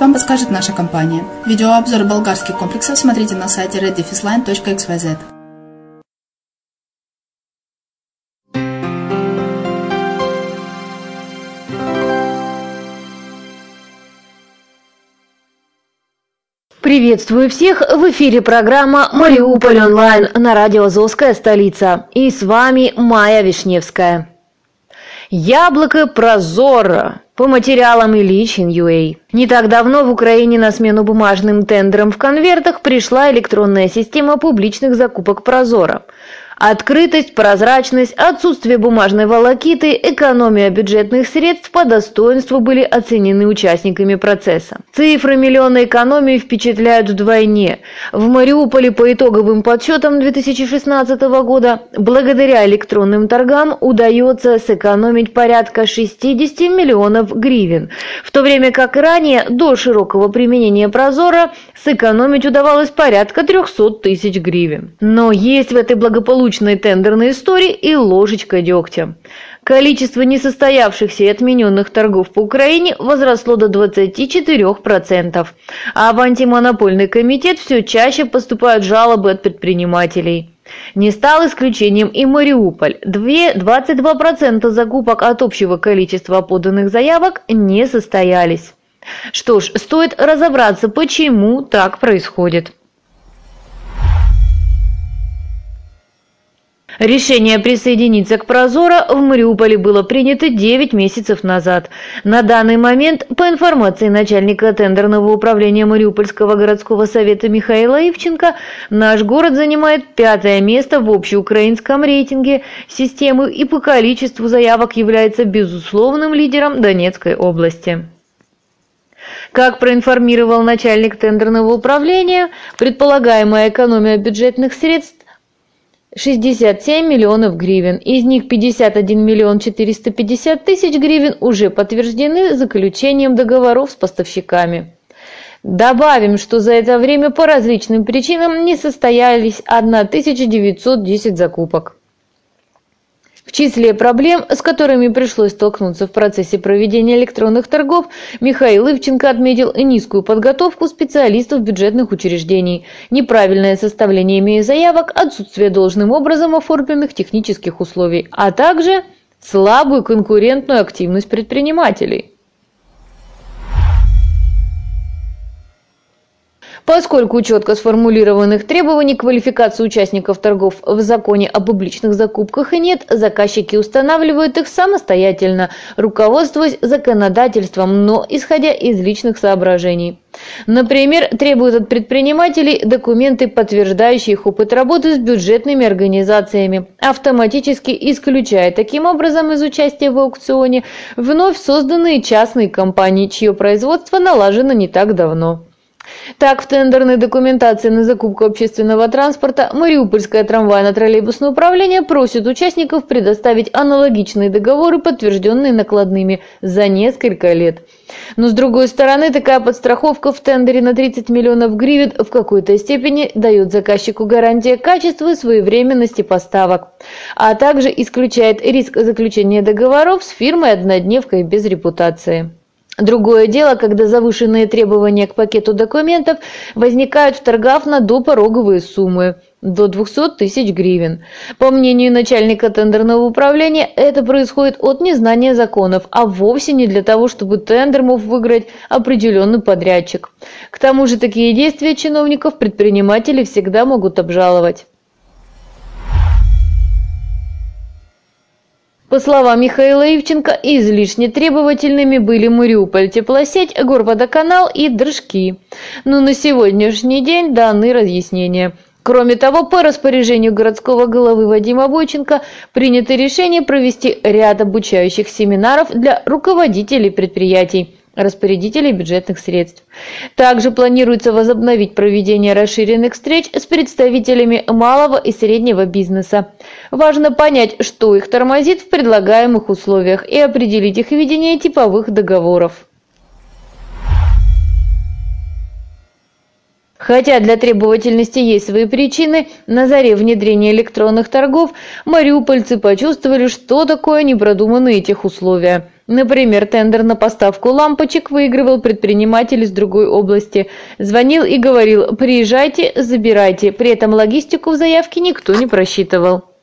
вам подскажет наша компания. Видеообзор болгарских комплексов смотрите на сайте reddefisline.xyz. Приветствую всех! В эфире программа «Мариуполь онлайн» на радио «Азовская столица». И с вами Майя Вишневская. Яблоко Прозоро по материалам Ильич.ua. Не так давно в Украине на смену бумажным тендерам в конвертах пришла электронная система публичных закупок Прозоро. Открытость, прозрачность, отсутствие бумажной волокиты, экономия бюджетных средств по достоинству были оценены участниками процесса. Цифры миллиона экономии впечатляют вдвойне. В Мариуполе по итоговым подсчетам 2016 года благодаря электронным торгам удается сэкономить порядка 60 миллионов гривен, в то время как ранее до широкого применения Прозора сэкономить удавалось порядка 300 тысяч гривен. Но есть в этой благополучной благополучной тендерной истории и ложечка дегтя. Количество несостоявшихся и отмененных торгов по Украине возросло до 24%, а в антимонопольный комитет все чаще поступают жалобы от предпринимателей. Не стал исключением и Мариуполь. 22% закупок от общего количества поданных заявок не состоялись. Что ж, стоит разобраться, почему так происходит. Решение присоединиться к Прозоро в Мариуполе было принято 9 месяцев назад. На данный момент, по информации начальника тендерного управления Мариупольского городского совета Михаила Ивченко, наш город занимает пятое место в общеукраинском рейтинге системы и по количеству заявок является безусловным лидером Донецкой области. Как проинформировал начальник тендерного управления, предполагаемая экономия бюджетных средств 67 миллионов гривен. Из них 51 миллион 450 тысяч гривен уже подтверждены заключением договоров с поставщиками. Добавим, что за это время по различным причинам не состоялись 1910 закупок. В числе проблем, с которыми пришлось столкнуться в процессе проведения электронных торгов, Михаил Ивченко отметил низкую подготовку специалистов бюджетных учреждений, неправильное составление ими заявок, отсутствие должным образом оформленных технических условий, а также слабую конкурентную активность предпринимателей. Поскольку четко сформулированных требований квалификации участников торгов в законе о публичных закупках и нет, заказчики устанавливают их самостоятельно, руководствуясь законодательством, но исходя из личных соображений. Например, требуют от предпринимателей документы, подтверждающие их опыт работы с бюджетными организациями, автоматически исключая таким образом из участия в аукционе вновь созданные частные компании, чье производство налажено не так давно. Так, в тендерной документации на закупку общественного транспорта Мариупольское трамвайно-троллейбусное управление просит участников предоставить аналогичные договоры, подтвержденные накладными, за несколько лет. Но с другой стороны, такая подстраховка в тендере на 30 миллионов гривен в какой-то степени дает заказчику гарантия качества и своевременности поставок, а также исключает риск заключения договоров с фирмой-однодневкой без репутации. Другое дело, когда завышенные требования к пакету документов возникают в торгах на допороговые суммы до 200 тысяч гривен. По мнению начальника тендерного управления, это происходит от незнания законов, а вовсе не для того, чтобы тендер мог выиграть определенный подрядчик. К тому же такие действия чиновников предприниматели всегда могут обжаловать. По словам Михаила Ивченко, излишне требовательными были Мариуполь теплосеть, Горводоканал и Дрожки. Но на сегодняшний день даны разъяснения. Кроме того, по распоряжению городского головы Вадима Бойченко принято решение провести ряд обучающих семинаров для руководителей предприятий распорядителей бюджетных средств. Также планируется возобновить проведение расширенных встреч с представителями малого и среднего бизнеса. Важно понять, что их тормозит в предлагаемых условиях и определить их видение типовых договоров. Хотя для требовательности есть свои причины, на заре внедрения электронных торгов мариупольцы почувствовали, что такое непродуманные этих условия. Например, тендер на поставку лампочек выигрывал предприниматель из другой области. Звонил и говорил «приезжайте, забирайте». При этом логистику в заявке никто не просчитывал.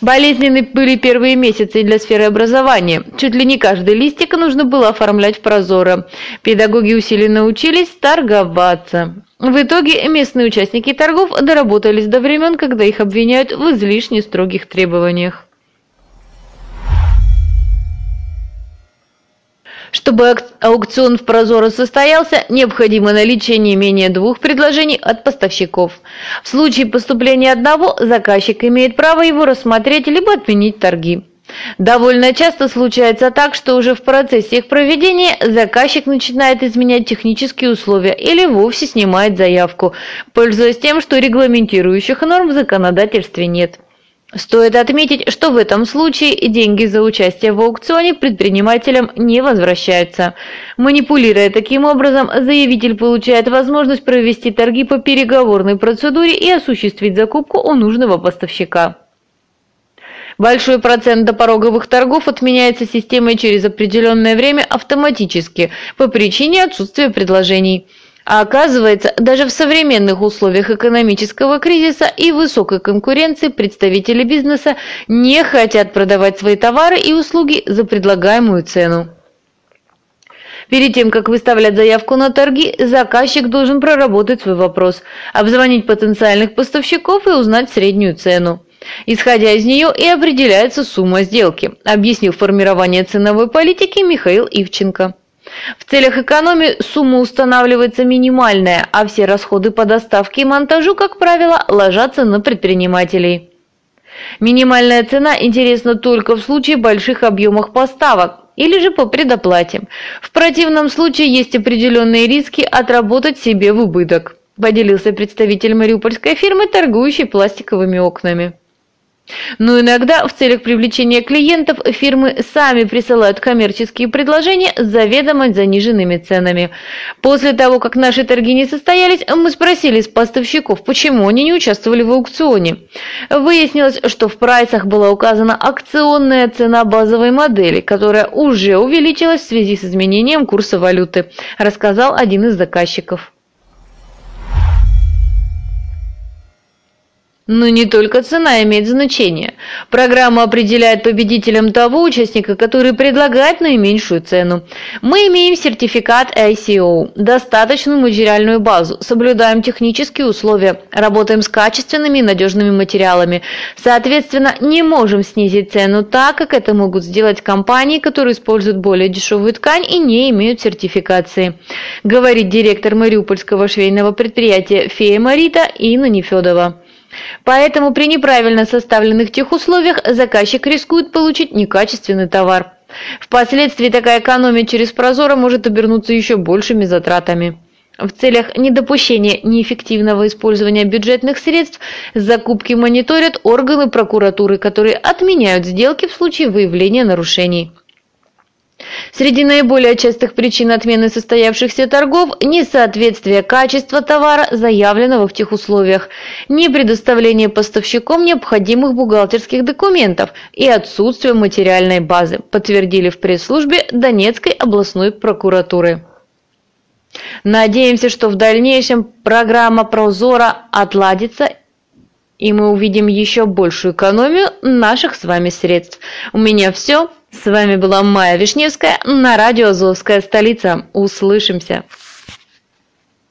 Болезненны были первые месяцы для сферы образования. Чуть ли не каждый листик нужно было оформлять в прозоро. Педагоги усиленно учились торговаться. В итоге местные участники торгов доработались до времен, когда их обвиняют в излишне строгих требованиях. Чтобы аукцион в Прозоро состоялся, необходимо наличие не менее двух предложений от поставщиков. В случае поступления одного, заказчик имеет право его рассмотреть либо отменить торги. Довольно часто случается так, что уже в процессе их проведения заказчик начинает изменять технические условия или вовсе снимает заявку, пользуясь тем, что регламентирующих норм в законодательстве нет. Стоит отметить, что в этом случае деньги за участие в аукционе предпринимателям не возвращаются. Манипулируя таким образом, заявитель получает возможность провести торги по переговорной процедуре и осуществить закупку у нужного поставщика. Большой процент допороговых торгов отменяется системой через определенное время автоматически по причине отсутствия предложений. А оказывается, даже в современных условиях экономического кризиса и высокой конкуренции представители бизнеса не хотят продавать свои товары и услуги за предлагаемую цену. Перед тем, как выставлять заявку на торги, заказчик должен проработать свой вопрос, обзвонить потенциальных поставщиков и узнать среднюю цену. Исходя из нее и определяется сумма сделки, объяснил формирование ценовой политики Михаил Ивченко. В целях экономии сумма устанавливается минимальная, а все расходы по доставке и монтажу, как правило, ложатся на предпринимателей. Минимальная цена интересна только в случае больших объемов поставок или же по предоплате. В противном случае есть определенные риски отработать себе в убыток, поделился представитель мариупольской фирмы, торгующей пластиковыми окнами. Но иногда в целях привлечения клиентов фирмы сами присылают коммерческие предложения с заведомо заниженными ценами. После того, как наши торги не состоялись, мы спросили с поставщиков, почему они не участвовали в аукционе. Выяснилось, что в прайсах была указана акционная цена базовой модели, которая уже увеличилась в связи с изменением курса валюты, рассказал один из заказчиков. Но не только цена имеет значение. Программа определяет победителем того участника, который предлагает наименьшую цену. Мы имеем сертификат ICO, достаточную материальную базу, соблюдаем технические условия, работаем с качественными и надежными материалами. Соответственно, не можем снизить цену так, как это могут сделать компании, которые используют более дешевую ткань и не имеют сертификации. Говорит директор Мариупольского швейного предприятия «Фея Марита» Инна Нефедова. Поэтому при неправильно составленных тех условиях заказчик рискует получить некачественный товар. Впоследствии такая экономия через Прозоро может обернуться еще большими затратами. В целях недопущения неэффективного использования бюджетных средств закупки мониторят органы прокуратуры, которые отменяют сделки в случае выявления нарушений. Среди наиболее частых причин отмены состоявшихся торгов – несоответствие качества товара, заявленного в тех условиях, непредоставление поставщиком необходимых бухгалтерских документов и отсутствие материальной базы, подтвердили в пресс-службе Донецкой областной прокуратуры. Надеемся, что в дальнейшем программа Прозора отладится и мы увидим еще большую экономию наших с вами средств. У меня все. С вами была Майя Вишневская на радио «Азовская столица». Услышимся!